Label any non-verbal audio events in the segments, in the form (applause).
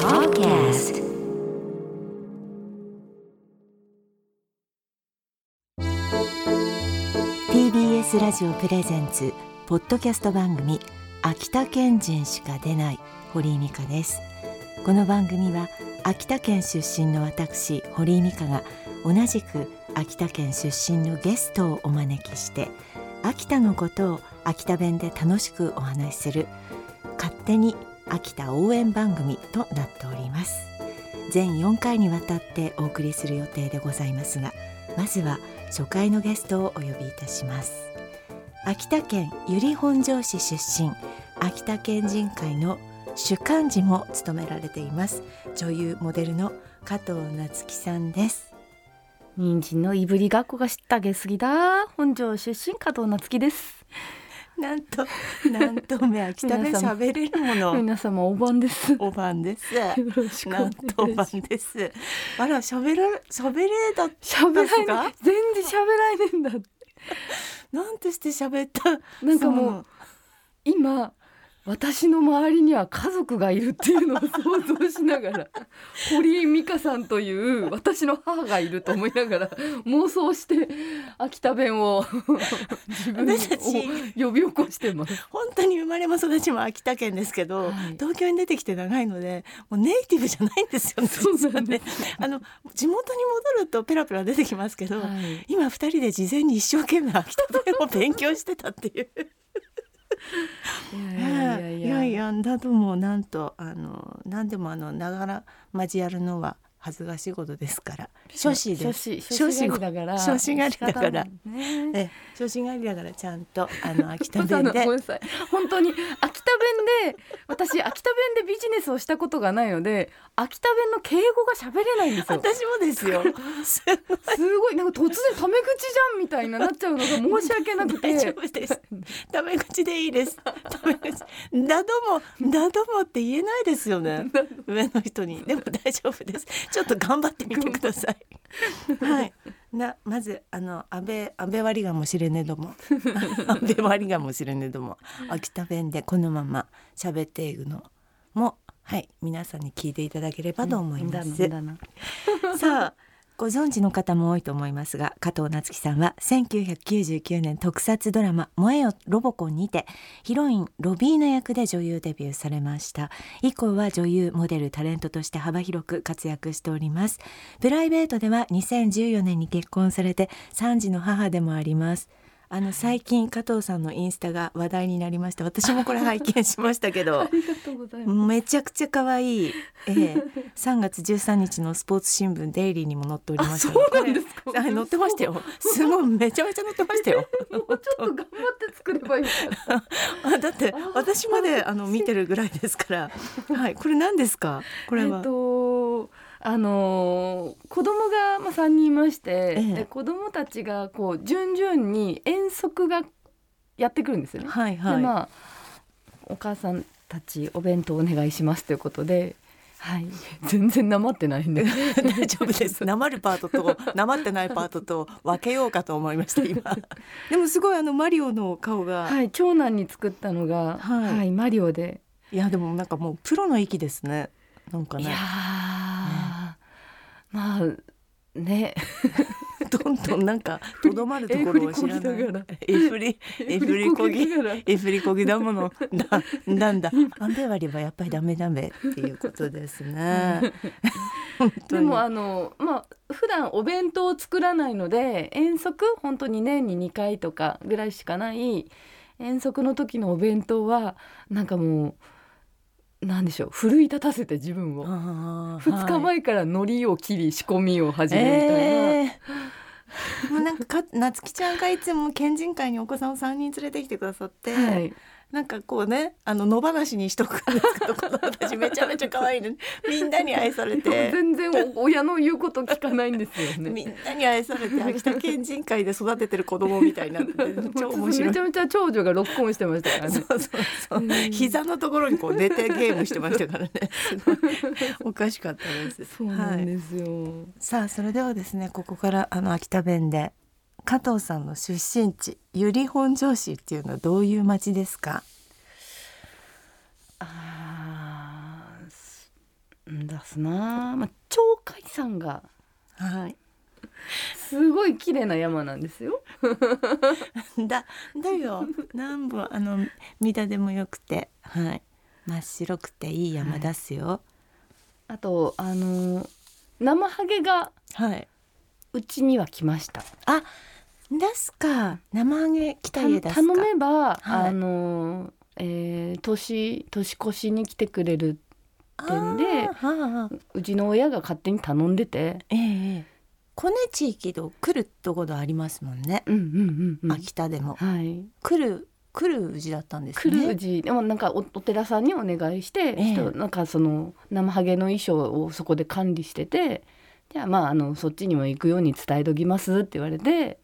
Podcast. TBS ラジオプレゼンツポッドキャスト番組秋田県人しか出ない堀井美香です。この番組は秋田県出身の私堀井美香が同じく秋田県出身のゲストをお招きして秋田のことを秋田弁で楽しくお話しする勝手に秋田応援番組となっております。全4回にわたってお送りする予定でございますがまずは初回のゲストをお呼びいたします。秋田県由利本荘市出身秋田県人会の主幹事も務められています。女優モデルの加藤夏樹さんです。人参のいぶりがっこが知ったげすぎだ。本庄出身加藤夏樹です。(laughs) なんと (laughs) なんとめ秋田弁喋れるもの。皆様お晩です。お晩です。よろしくおなんとお晩です。あら喋ら喋れだ喋らない。全然喋らないんだなんとして喋った？なんかもう今私の周りには家族がいるっていうのを想像しながら (laughs) 堀井美香さんという私の母がいると思いながら妄想して秋田弁を (laughs) 自分を呼び起こしてます。本当に生まれも育ちも秋田県ですけど、はい。東京に出てきて長いのでもうネイティブじゃないんですよね (laughs) そうなんであの地元に戻るとペラペラ出てきますけど、はい。今二人で事前に一生懸命秋田弁を勉強してたっていう (laughs) い。やいやだともなんとあの何でもあのながら交やるのは恥ずかしいことですから初心で初す心初心狩りだから初心狩りだからねえ初心狩りだからちゃんとあの (laughs) 秋田弁で本当に秋田弁で私秋田弁でビジネスをしたことがないので秋田弁の敬語が喋れないんですよ私もですよ (laughs) すごいすごいなんか突然タメ口じゃんみたいななっちゃうのが申し訳なくて大丈夫です。タメ口でいいです。タメ口。だども、だどもって言えないですよね。(laughs) 上の人に。でも大丈夫です。(laughs) ちょっと頑張ってみてください。はい。な、まず、あの、安倍、安倍割りがもしれねえども。(laughs) 安倍割りがもしれねえども。秋田弁でこのまま喋っていくのも。はい、皆さんに聞いていただければと思います。だなさあご存知の方も多いと思いますが加藤夏樹さんは1999年特撮ドラマ「燃えよロボコン」にてヒロインロビーナ役で女優デビューされました。以降は女優モデルタレントとして幅広く活躍しております。プライベートでは2014年に結婚されて3児の母でもあります。あの最近加藤さんのインスタが話題になりました私もこれ拝見しましたけど (laughs) めちゃくちゃ可愛い、ええ、(laughs) 3月13日のスポーツ新聞デイリーにも載っておりました。あそうなんですか？載ってましたよ。すごいめちゃめちゃ載ってましたよ。もうちょっと頑張って作ればいい (laughs) だってあ私まであの見てるぐらいですから。はい。これ何ですか？これは、えっとあのー子供がまあ3人いまして、ええで子供たちがこう順々に遠足がやってくるんですよね。はいはい、でまあお母さんたちお弁当お願いしますということで、はい、(laughs) 全然なまってないんで (laughs) 大丈夫です。なまるパートとなまってないパートと分けようかと思いました今。(laughs) でもすごいあのマリオの顔が、はい、長男に作ったのが、はいはいマリオで。い、やでもなんかもうプロの域ですね。なんかいや。まあね。(laughs) どんどんなんかとどまるところを知らない。えふりえふりえふりこぎえふりこぎだもの。(laughs) だなんだ。アンベ割りはやっぱりダメダメっていうことですね。でもあのまあ普段お弁当を作らないので遠足？本当に年に2回とかぐらいしかない。遠足の時のお弁当はなんかもうなんでしょう奮い立たせて自分を。あー2日はい前から海苔を切り仕込みを始めるみたいな、えー。もうなんかか夏希ちゃんがいつも県人会にお子さんを3人連れてきてくださって、はい、なんかこうねあの野放しにしとくんですけど子供たちめちゃめちゃ可愛いのにみんなに愛されて。全然お親の言うこと聞かないんですよね。みんなに愛されて秋田県人会で育ててる子供みたいになってて超面白い。めちゃめちゃ長女がロックオンしてましたからね。そうそう。そううん膝のところにこう寝てゲームしてましたからね。おかしかったです。そうなんですよ。さあそれではですねここからあの秋田弁で加藤さんの出身地由利本荘市っていうのはどういう町ですか？あーだすな、まあ、鳥海山がはい。すごい綺麗な山なんですよ。(laughs) だだよ。南部あの三田でもよくてはい。真っ白くていい山だすよ。あとあの生ハゲがはい、うちには来ました。あですか生揚げ来た家ですか。頼めば、はい。あのえー年年越しに来てくれる点であーはあうちの親が勝手に頼んでて。ええええ。コネ地域で来るところありますもんね、うんうんうんうん。秋田でも。はい。来る来るうちだったんですね。来るうちでもなんかおお寺さんにお願いして、ええ。人なんかその生ハゲの衣装をそこで管理しててじゃあまああのそっちにも行くように伝えときますって言われて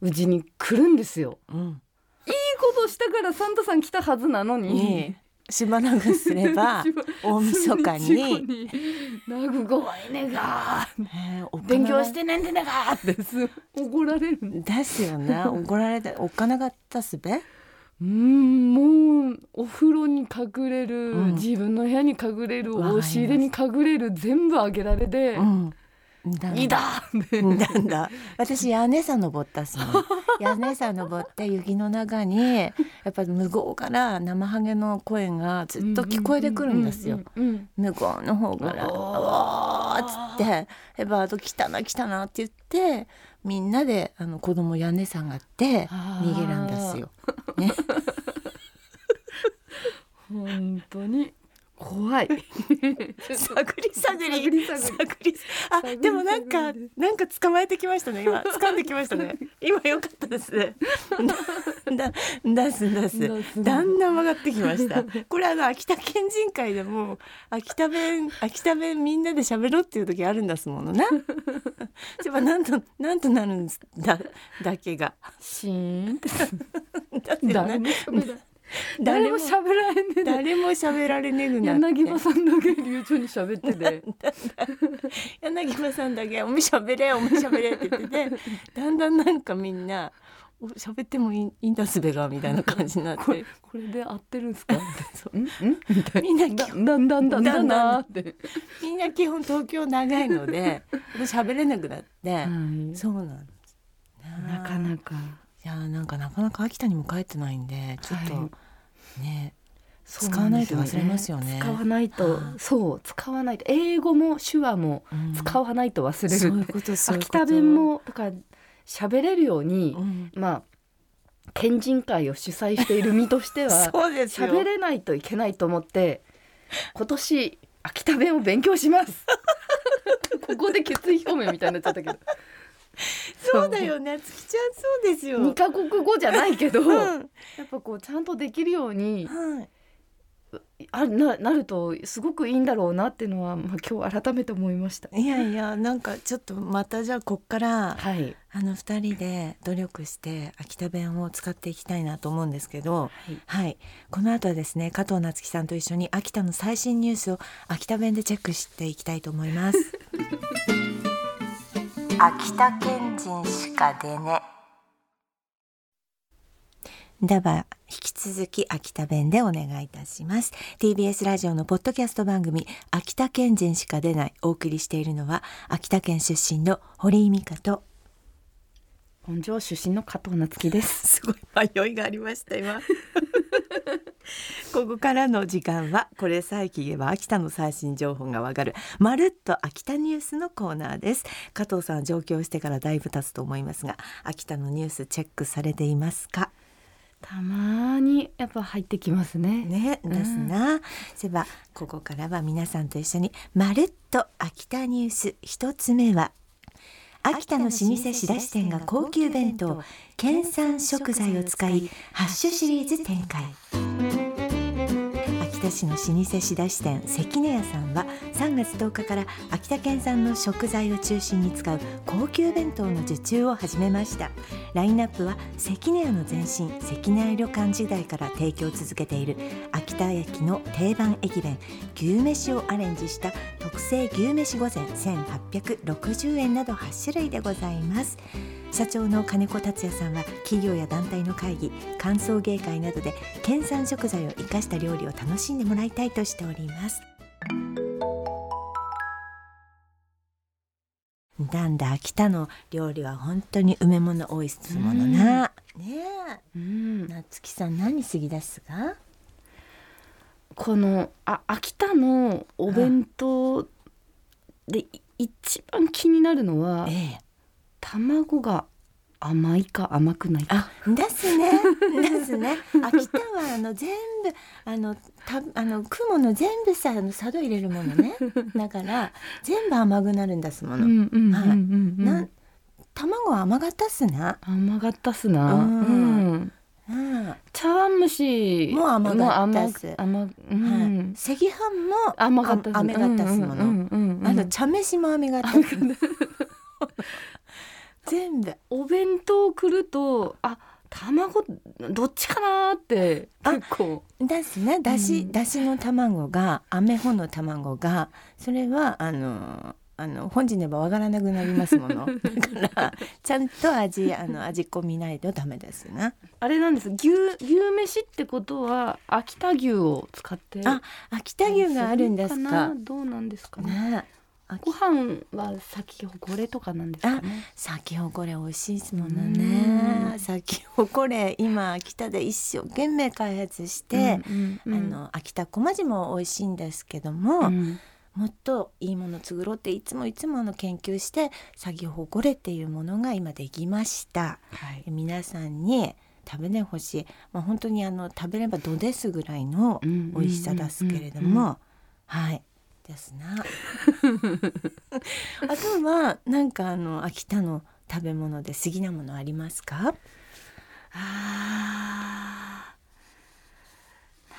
うちに来るんですよ。うん。いいことしたからサンタさん来たはずなのに。ええしばらくすれば (laughs) 大晦日に。に「なぐごいねが勉強してねんでねが」ってす怒られるんでですよね。(laughs) 怒られてお金がったすべ？うんもうお風呂に隠れる、うん。自分の部屋に隠れる押し入れに隠れる全部あげられて。うん。だ「いいだ!」なんだ。私屋根さ登ったっすもん。(laughs) 屋根さ登って雪の中にやっぱ向こうから生ハゲの声がずっと聞こえてくるんですよ。向こうの方から「おー。おー」っつって「エバード来たな来たな」って言ってみんなであの子供屋根下がって逃げるんですよ。(laughs) ね、本当に怖い。(laughs) 探り探り。探りあでもなんかなんか捕まえてきましたね今。掴んできましたね。(laughs) 今良かったです。ねだだす。だす出す。だんだん曲がってきました。(laughs) これあの秋田県人会でも秋田弁秋田弁みんなで喋ろうっていう時あるんだすものな。やっぱなんとなんとなるんだだけが。シーンだって誰ね誰 (laughs) 誰もも喋らへんねんで誰も喋られねぐな柳葉さんだけ (laughs) 流暢に喋ってて。(laughs) 柳葉さんだけ「おめしゃべれおめしゃべれ」って言っててだんだんなんかみんな「お喋ってもいいいいんだすべが」みたいな感じになっこれてこれで合ってるんですか？そう。みん？ななだん？だん？だん？だん？だん？なーって、みん？な基本東京長いので喋れなくなって、そうなん？ですなかなかいやなんかなかなか秋田にも帰ってないんでちょっと、はねそう使わないと忘れますよね。使わないとはあそう使わないと。英語も手話もうん。使わないと忘れる。秋田弁もだから喋れるように、うん。まあ県人会を主催している身としては (laughs) 喋れないといけないと思って今年秋田弁を勉強します。(laughs) ここで決意表明みたいになっちゃったけど (laughs) そうだよね。月ちゃんそうですよ。二カ国語じゃないけど、うん。やっぱこうちゃんとできるようにはい。あななるとすごくいいんだろうなっていうのは、まあ、今日改めて思いました。いやいやなんかちょっとまたじゃあこっからはい、あの二人で努力して秋田弁を使っていきたいなと思うんですけどはい。はい。この後はですね加藤夏樹さんと一緒に秋田の最新ニュースを秋田弁でチェックしていきたいと思います (laughs) 秋田県人しか出ね。では引き続き秋田弁でお願いいたします。TBS ラジオのポッドキャスト番組秋田県人しか出ないお送りしているのは秋田県出身の堀井美香と本庄出身の加藤夏樹です。(laughs) すごい迷いがありました今 (laughs) ここからの時間はこれさえ聞けば秋田の最新情報がわかるまるっと秋田ニュースのコーナーです。加藤さん上京してからだいぶ経つと思いますが秋田のニュースチェックされていますか？たまにやっぱ入ってきますね。ねですな、そういえばここからは皆さんと一緒にまるっと秋田ニュース一つ目は秋田の老舗仕出し店が高級弁当県産食材を使いハッシュシリーズ展開。田市の老舗仕出し店関根屋さんは3月10日から秋田県産の食材を中心に使う高級弁当の受注を始めました。ラインナップは関根屋の前身関根屋旅館時代から提供を続けている秋田駅の定番駅弁牛めしをアレンジした特製牛めし御膳1860円など8種類でございます。社長の金子達也さんは企業や団体の会議歓送迎会などで県産食材を生かした料理を楽しんでもらいたいとしております。なんだ秋田の。料理は本当に梅物多いっすものな、ねえ。うん、夏木さん何過ぎですかこのあ秋田のお弁当でい一番気になるのはええ卵が甘いか甘くないか。あですね。ですね。秋田はあの全部あのたあの雲の全部さあの佐渡入れるものね。だから全部甘くなるんですもの、はい。な卵は甘がったっすな、甘かったっすな、ううん。んうん。茶碗蒸しもう甘かったっす。甘はい。ん、赤飯も甘かったっすあ甘かったっすもの、あの茶飯も甘かったっす全部。お弁当来るとあ卵どっちかなーってあ結構。ですね。だし、うん。だしの卵が飴穂の卵がそれはあのあの本人ではわからなくなりますもの。(laughs) だからちゃんと味あの味込みないとダメですな。あれなんです。牛牛飯ってことは秋田牛を使ってあ秋田牛があるんですか。な。どうなんですかね。ね。あご飯は先ほこれとかなんですかね。咲き誇れ美味しいですものうねん。咲き誇れ今秋田で一生懸命開発して、うんうんうんあの秋田小町も美味しいんですけども、うん。もっといいもの作ろうっていつもいつもあの研究して作業誇れっていうものが今できました。はい。皆さんに食べてほしい、まあ、本当にあの食べればどですぐらいのうん美味しさですけれども、はいですな。(laughs) あとはなんかあの秋田の食べ物で好きなものありますか？あー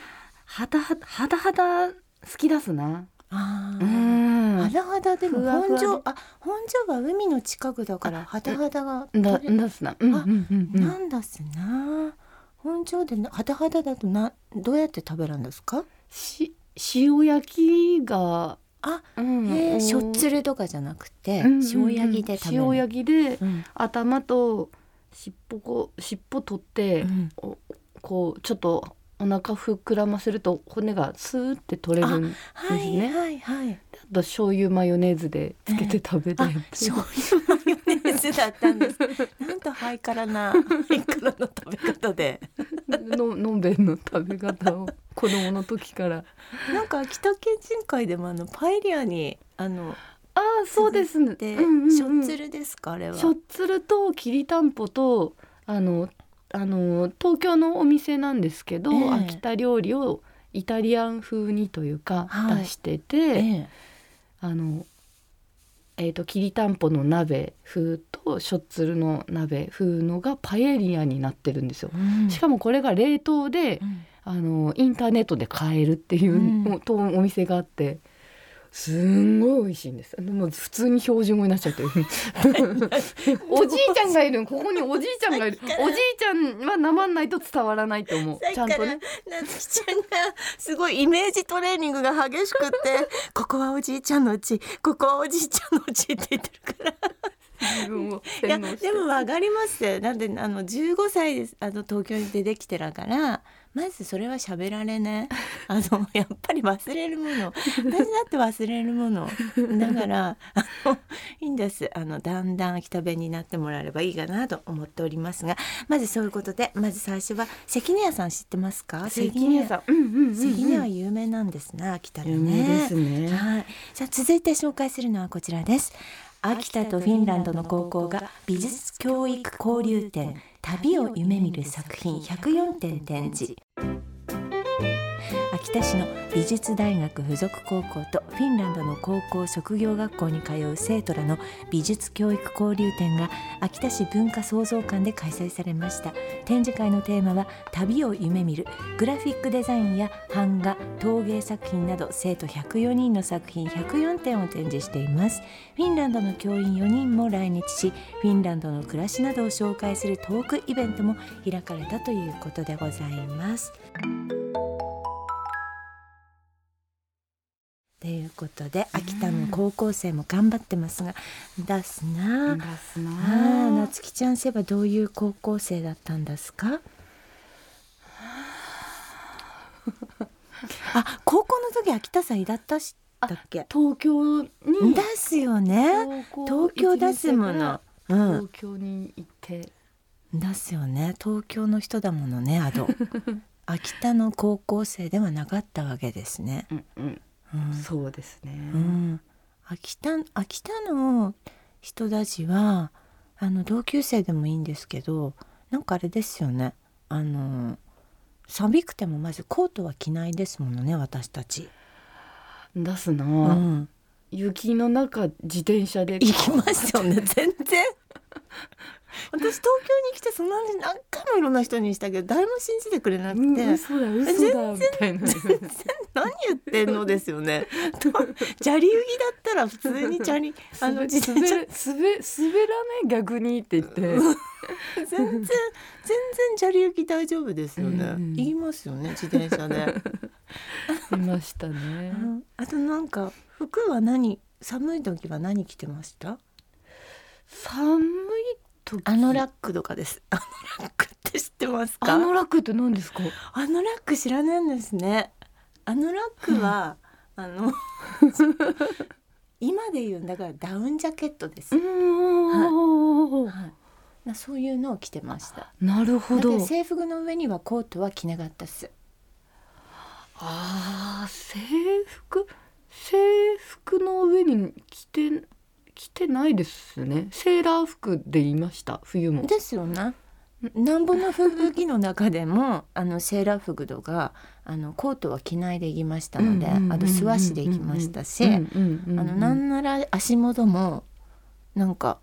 はだはだはだ好きだすな。あー。ん。はだはだでも本庄あ本庄は海の近くだからはだはだがだだすな。うんうんうんうん。なんだすな。本庄でなはだはだだとなどうやって食べるんですか？し塩焼きがあ、うんえー、しょっつるるとかじゃなくて、塩焼きで食べる。塩焼きでうん頭と尻尾こう尻尾取って、うんおこうちょっとお腹膨らませると骨がスーって取れるんですはいね。はいはい。あと醤油マヨネーズでつけて食べて、あ、醤油マヨネーズだったんです。なんとハイカラなハイカラの食べ方で。(laughs) ののんべんの食べ方を子供の時から。なんか秋田県人会でもあのパエリアにあのああそうですね。で、うんうんうんしょっつるですか？あれは。しょっつるときりたんぽとあのあの東京のお店なんですけど、ええ秋田料理をイタリアン風にというかはい出してて、ええあのえー、ときりたんぽの鍋風としょっつるの鍋風のがパエリアになってるんですよ。うんしかもこれが冷凍でうんあのインターネットで買えるっていう、うん。とお店があってすんごい美味しいんです。でも普通に標準語になっちゃって。る (laughs) おじいちゃんがいる。ここにおじいちゃんがいる。おじいちゃんはなまんないと伝わらないと思う。ちゃんとね。なつきちゃんがすごいイメージトレーニングが激しくってここはおじいちゃんのうちここはおじいちゃんのうちって言ってるから自分をいやでもわかります。よなんであの15歳ですあの東京に出てきてるからまずそれは喋られね (laughs) あのやっぱり忘れるもの。私だって忘れるもの。だからあのいいんです。あのだんだん秋田弁になってもらえればいいかなと思っておりますがまずそういうことでまず最初は関根屋さん知ってますか？関根屋さん。関根は有名なんですね。秋田でねね。はい、さあ続いて紹介するのはこちらです秋田とフィンランドの高校が美術教育交流展旅を夢見る作品104点展示。秋田市の美術大学附属高校とフィンランドの高校職業学校に通う生徒らの美術教育交流展が秋田市文化創造館で開催されました。展示会のテーマは旅を夢見るグラフィックデザインや版画陶芸作品など生徒104人の作品104点を展示しています。フィンランドの教員4人も来日しフィンランドの暮らしなどを紹介するトー。クイベントも開かれたということでございます。ということで秋田の高校生も頑張ってますが出すな。あ出すな。あああ夏希ちゃんせばどういう高校生だったんですか？(laughs) あ高校の時秋田祭だったしだっけ？東京に。出すよね。東京出すもの、う東京に行って。出すよね。東京の人だものねアド (laughs) 秋田の高校生ではなかったわけですね、うんうんうんそうですね、うん、秋田秋田の人たちはあの同級生でもいいんですけどなんかあれですよね。あの寒くてもまずコートは着ないですものね私たち、出すな、うん、雪の中自転車で行きますよね全然 (laughs) 私東京に来てそんなに何回もいろんな人にしたけど誰も信じてくれなくて、うん、嘘だ嘘だみたいな。何言ってんのですよね。と (laughs) 砂利雪だったら普通に砂利 (laughs) あの自転車。滑る滑滑らない逆にって言って。全然全然砂利雪大丈夫ですよね、うんうん。行きますよね自転車で、いましたね。うんあとなんか服は何寒い時は何着てました？寒い時。アノラックとかです。(laughs) アノラックって知ってますか？アノラックって何ですか？アノラック知らないんですね。アノラックは、あの今で言うんだからダウンジャケットです、うん。はい。なそういうのを着てました。なるほど。制服の上にはコートは着なかったっす。ああ制服？制服の上に着て着てないですねセーラー服で言いました冬もですよねなんぼの吹雪の中でも (laughs) あのセーラー服とかあのコートは着ないで行きましたので、あと素足で行きましたし、あのなんなら足元もなんか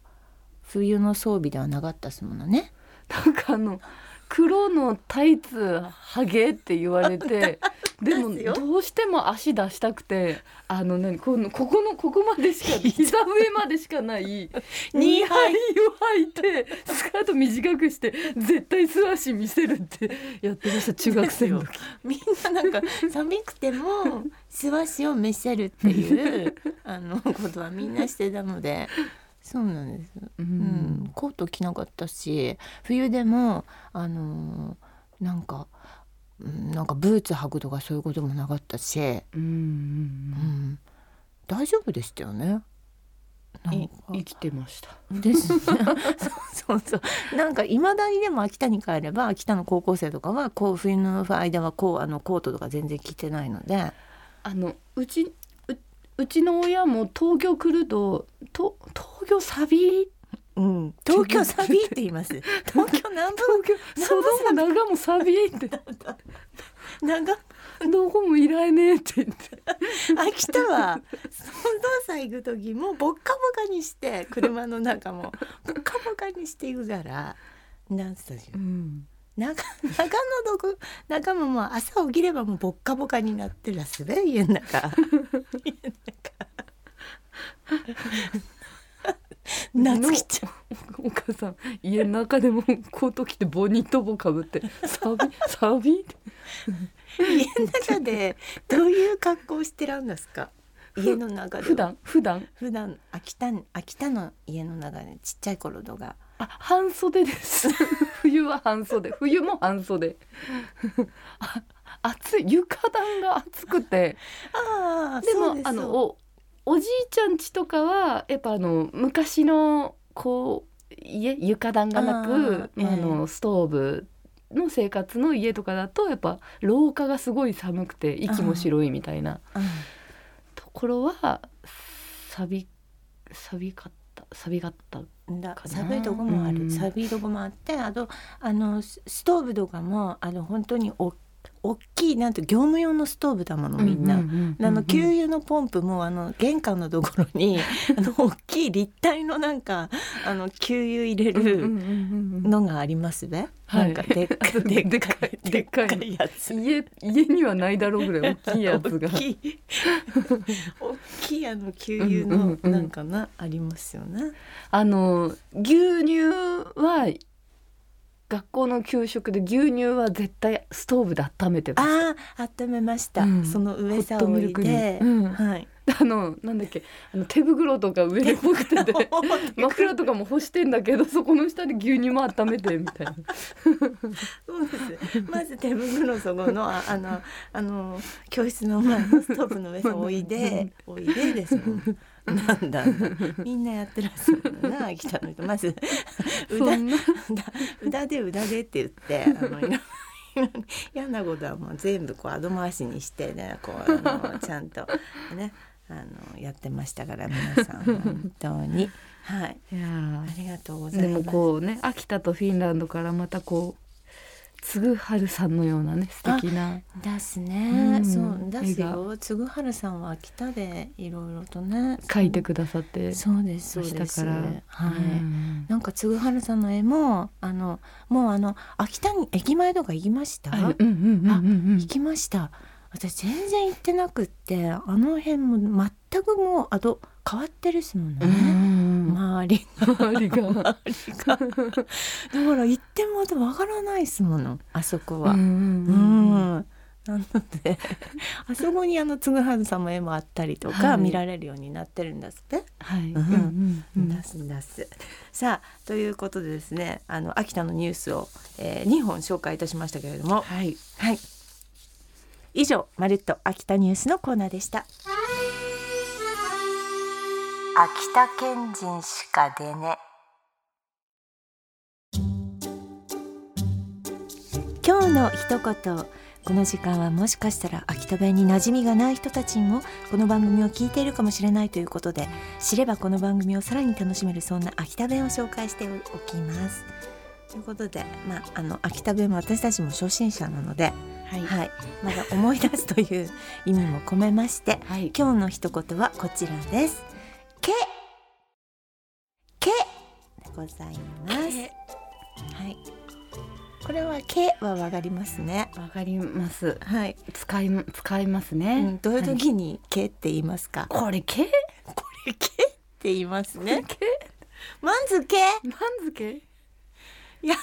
冬の装備ではなかったですものね。なんかあの黒のタイツハゲって言われて (laughs) でもどうしても足出したくてあの何このここのここまでしか (laughs) 膝上までしかないニーハイを履いてスカート短くして絶対素足見せるってやってました中学生の時。みんななんか (laughs) 寒くても素足を見せるっていうあのことはみんなしてたのでそうなんです。ううん。ん、コート着なかったし冬でもあのーなんかうんなんかブーツ履くとかそういうこともなかったし、うんうんうん、大丈夫でしたよね。うなん生きてました。ですね。(laughs) そうそうそう。なんかいまだにでも秋田に帰れば秋田の高校生とかはこう冬の間はこうあのコートとか全然着てないので。あのうちううちの親も東京来るとと東京サビ？うん、東京サビって言います。(laughs) 東京南部？東京そども長もサビって。(laughs) 長どこもいらねえって言って。秋田は総動作行く時もボッカボカにして車の中も。ボッカボカにしていくから。なんつったじゃん。長長野どこ？中ももう朝起きればもうボッカボカになってるらすべ家の中。家の中夏希ちゃんお母さん家の中でもコート着てボニート帽かぶってサビ (laughs) サビ？家の中でどういう格好をしてるんですか？家の中で普段？普段？普段秋田秋田の家の中でちっちゃい頃とかあ半袖です。(laughs) 冬は半袖。冬も半袖。(laughs) あ暑い。床暖が暑くて。ああでもあのおおじいちゃん家とかはやっぱあの昔のこう家床暖がなくあーええ。あのストーブの生活の家とかだとやっぱ廊下がすごい寒くて息も白いみたいなところは錆び錆びかった錆びがったうんだ寒いとこもある、うん。寒いとこもあってあとあのスストーブとかもあの本当にお大きいなんて業務用のストーブだものみんな。あの給油のポンプもあの玄関のところに (laughs) あの大きい立体のなんかあの給油入れるのがありますね。はいなんかでっかいでっかいでっかいやつ。家家にはないだろうぐらい大きいやつが大きい大きいあの給油のなんかな、ありますよね。あの牛乳は学校の給食で牛乳は絶対ストーブで温めてましたああ温めました、うん。その上さを置いて、うん。はい。あのなんだっけあの手袋とか上で干してて枕とかも干してんだけどそこの下で牛乳も温めてみたいな。そうです。まず手袋そこのああのあの教室の前のストーブの上に (laughs) おいで。おいでですもん。なんだみんなやってらっしゃるのな (laughs) 秋田の人。まずそ裏んな。裏で裏でって言って (laughs) あの嫌なことはもう全部こう後回しにしてねこうあのちゃんとねあのやってましたから皆さん。本当に。はい。いやー。ありがとうございます。でもこうね秋田とフィンランドからまたこうつぐはるさんのようなね素敵な。ですね、うん。そうです絵よ嗣治さんは秋田でいろいろとね。書いてくださってそうですそうです。から。はい、うん。なんか嗣治さんの絵もあのもうあの秋田に駅前とか行きました、あうんうんうんうん行きました。私全然行ってなくってあの辺も全くもうあと変わってるっすもんね、うん周り。周りが。周りが。だから行ってもわからないっすもの。あそこは、うんなので (laughs) あそこにあの嗣治さんの絵もあったりとか、はい。見られるようになってるんですって。はい。うん。うんうん出す出す。さあということでですねあの秋田のニュースを、えー、2本紹介いたしましたけれども。はい。はい。以上まるっと秋田ニュースのコーナーでした秋田県人しか出ね今日の一言この時間はもしかしたら秋田弁に馴染みがない人たちにもこの番組を聞いているかもしれないということで知ればこの番組をさらに楽しめるそんな秋田弁を紹介しておきます。ということで、まあ、あの秋田弁も私たちも初心者なので、はいはい、まだ思い出すという意味も込めましてはい今日の一言はこちらです。けけでございます。はい。これはけはわかりますね。わかりますはい。使い使いますうねん、どういう時にけって言いますか？これけ？(laughs) これけって言いますね。け？まずけ？番付いや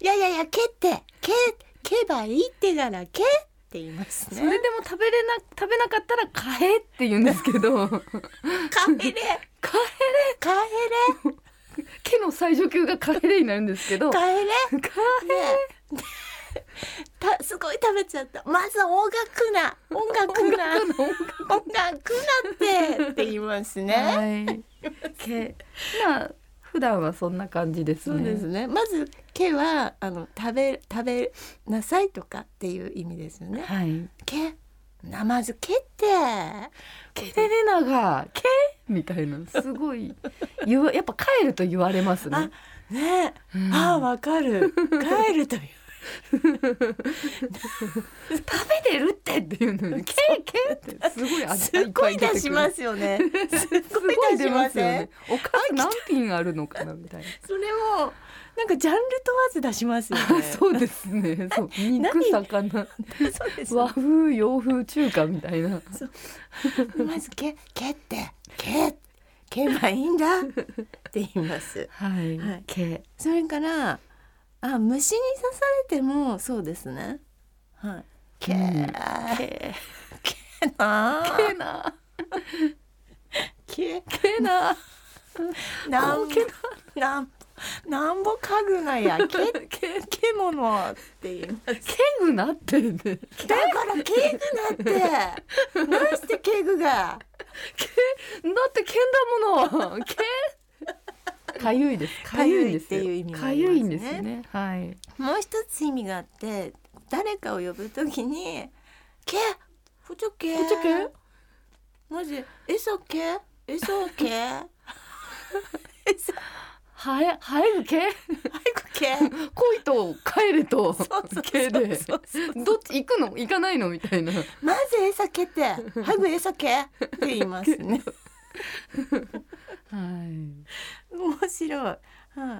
いやいやいやけってけけばいいってからけって言いますね。それでも食べれな食べなかったらカエって言うんですけど。カエレカエレカエレ毛の最上級がカエレになるんですけど。カカエレ。エね。たすごい食べちゃった。まず音楽な。音楽な。音楽の音音楽なってって言いますね。はい。けまあ普段はそんな感じですね。そうですね。まずけはあの食べ食べなさいとかっていう意味ですよね。はい。けなまずけって。ケレレナがけみたいな。すごい。やっぱ帰ると言われますね。あね、うんあわかる。帰るという。食べてるってっていうのにケケってすごい味すっごい出しますすよね。すごい出しません。おかず何品あるのかなみたいな。それもなんかジャンル問わず出しますよね。(laughs) そうですね。そう。肉魚。そうです。和風洋風中華みたいな。まずけけって。け。けばいいんだって言います。はい、はい。け。それからあ虫に刺されてもそうですね。はい。け、うんけけなけなけけななんけなんなんぼ家具がや (laughs) けけ獣って言います。けぐなってねだからケグだって。なんしてケグが。だってけんだものけかゆいです。かゆいっていう意味があかりますね。ゆいんですね。はい。もう一つ意味があって、誰かを呼ぶときに。け、ふちょけ？ふちょけ？マジ、えそけ、えそけ？(laughs) えそ、はえはえぐけ？はいこけ？恋と帰れとけで。どっち行くの？行かないの？みたいな。まずえそけって、はぐえそけ？って言いますね。はい面白い。は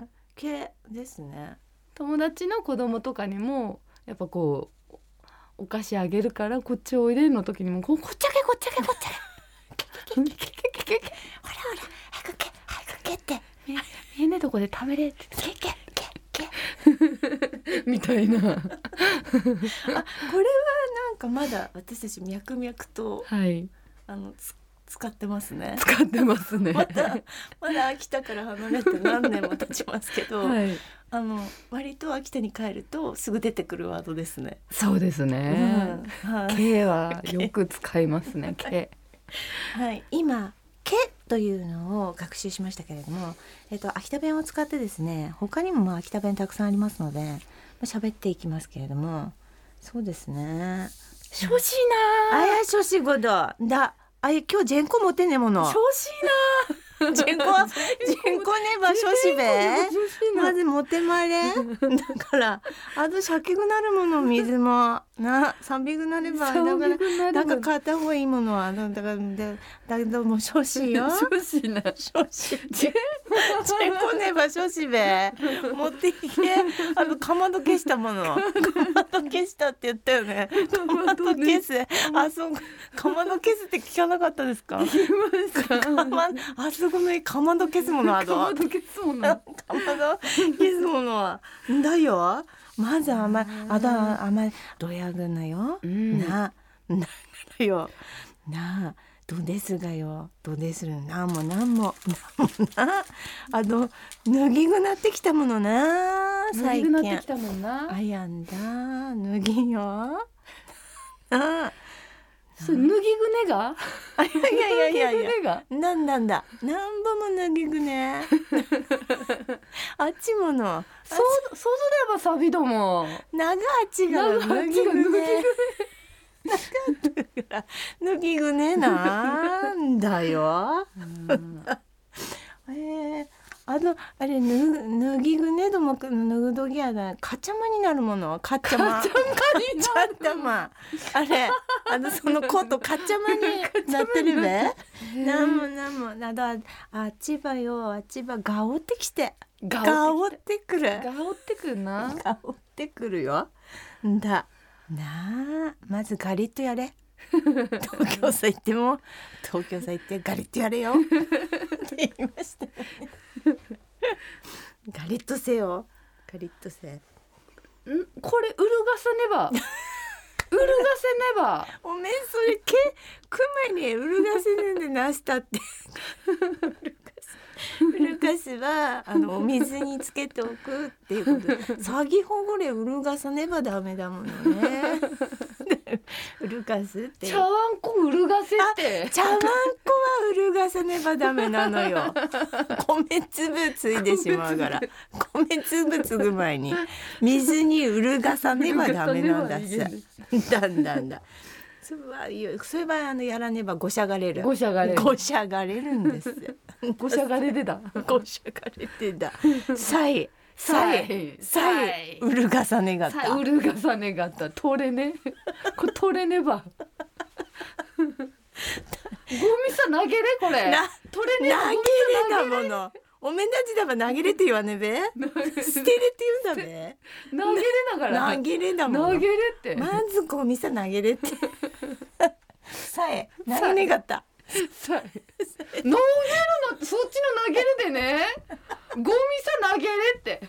い、けですね。友達の子供とかにもやっぱこうお菓子あげるからこっちおいでの時にもここっちあげこっちあげこっちあげけけけけけほらほら、はぐけ、はぐけって。みみんなとこで食べれってけけ、け、け。みたいなあ、これはなんかまだ私たち脈々とはいあのつ使ってますね使ってますね。まだまだ秋田から離れて何年も経ちますけど、(laughs) はい、あの割と秋田に帰るとすぐ出てくるワードですね。そうですね。うんはい、K は (laughs) よく使いますね。(laughs) K。はい、今「け」というのを学習しましたけれども、えっと、秋田弁を使ってですね他にもまあ秋田弁たくさんありますのでまあ喋っていきますけれどもそうですね調子いあな。やしょしごだだあい今日ジェンコ持ってねもの調子いいな。ジェンコはジェンコねばしょしべまず持ってまれ。だからあとしゃけくなるもの水も。な三びくなればだからなんか買った方がいいものはだだからだだけどもう少子よ。調子な。少子ジェンコねば少子べ持っていけ。あのかまど消したもの。かまど消したって言ったよね。かまど消す。あそうか。まど消すって聞かなかったですか？かまあそこのかまど消すものあかまのどけそうな。かまど消すものは。だよ。まずあまあだあまどやぐなよ、うん。ななだよ。なあどうですがよ。どうでするなんもなんも。なんもな。あの脱ぎぐなってきたものな最最近近なってきたもんな。あやんだ。脱ぎよ。なあそれ脱ぎぐねが？あいやいやいやいやいや。脱ぎぐねが。なんなんだ？なんぼも脱ぎぐね？(laughs) あっちもの？そうそうすればサビども。長あっちが長あっちが脱ぎぐね。脱ぎぐね。なんだよ。(laughs) えー、あのあれぬ脱ぎぐねども脱ぐどぎやだ。かちゃまになるもの。かっちゃま。かにちゃま (laughs) あれあのそのコートかっちゃまになってるべ？なんもなんも。なだあっちばよあっちばがおってきて。ががおっててくる。がおってくんな。がおってくるよ。んだ。なあ。まずガリッとやれ東京さ行っても東京さ行ってガリッとやれよ。って言いました。よねガリッとせよ。ガリッとせ。ん？これうるがせねば。うるがせねば。おめえそれけクマにウルガスねんでなしたって。ウルガスウルガスはあのお水につけておくっていうこと。(laughs) 詐欺ほぐれウルガさねばダメだものねウルガスって。茶碗こうるがせって。茶碗粉はウルガさねばダメなのよ。(laughs) 米粒ついでしまうから。米粒つぐ前に。水にウルガさねばダメなんださだんだんだ。それはいやそういう場合あのやらねばごしゃがれる。ごしゃがれる。ごしゃがれるんですよ。ごしゃがれでだ。ごしゃがれてださいさいささいいウルガさねがったさうるがさねがった。取れね。(laughs) これ取れねば。(laughs) ゴミさ投げれ？これな。取れね投げれだものおめんたちだば投げれって言わねべ？(laughs) 捨てれって言うんだべ？投げれながら。投げれだもの投げれって。まずゴミさ投げれってさえ投げねがったさ投げるのそっちの投げるでねゴミさ投げれって。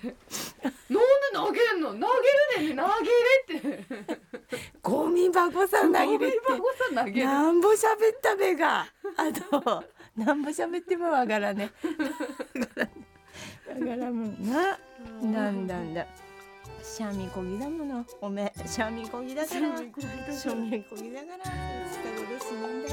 なんで投げんの？投げるでね投げれって。ゴミ箱さ投げれって。ゴミ箱さ投げる。なんぼ喋ったべが。あとなんぼ喋ってもわからね。わからもんな。なんだんだ。シャミこぎだもの。おめえシャミこぎだから。シャミこぎだから。近頃死ぬんだ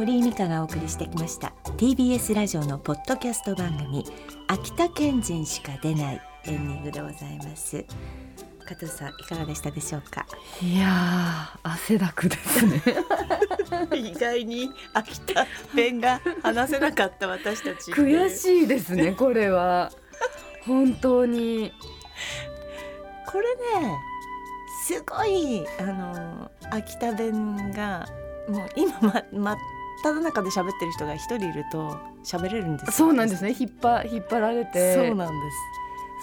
堀井美香がお送りしてきました。TBS ラジオのポッドキャスト番組秋田県人しか出ないエンディングでございます。加藤さんいかがでしたでしょうか？いやー汗だくですね。(laughs) 意外に秋田弁が話せなかった私たち悔しいですね (laughs) これは。本当に。これねすごいあの秋田弁がもう今ま真っただ中で喋ってる人が一人いると喋れるんですよ。そうなんですね。引っ張引っ張られて。そうなんで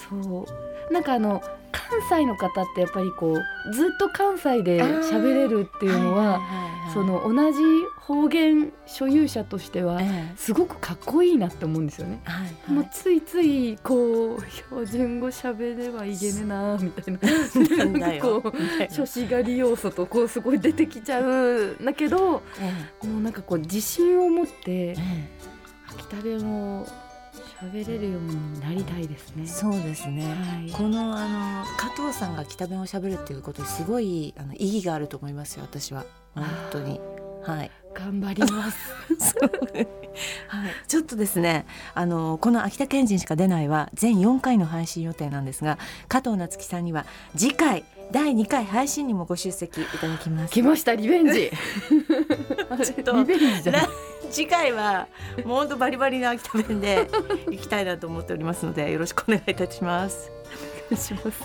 そう。なんかあの関西の方ってやっぱりこうずっと関西で喋れるってすいうのは、いいいその同じ方言所有者としてはすごくかっこいいなって思うんですよね。もうついついこう標準語喋ればいけねなみたいな。(laughs) なんかこう初子狩り要素とこうすごい出てきちゃうんだけど、えもうなんかこう自信を持って、秋田弁を喋れるようになりたいですね。そうですね。はい、このあの加藤さんが北弁を喋るっていうことすごいあの意義があると思いますよ。私は本当に。はい。頑張ります。(laughs) はい、ちょっとですねあのこの秋田県人しか出ないは全4回の配信予定なんですが加藤夏樹さんには次回第2回配信にもご出席いただきます。来ましたリベンジ。(laughs) ちょっとリベンジじゃ次回はもう本当バリバリの秋田弁で行きたいなと思っておりますのでよろしくお願いいたしますします。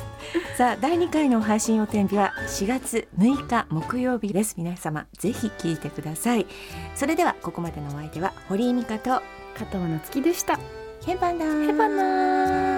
さあ第2回の配信予定日は4月6日木曜日です。皆様ぜひ聞いてください。それではここまでのお相手は堀井美香と加藤夏樹でした。ヘバナヘバナ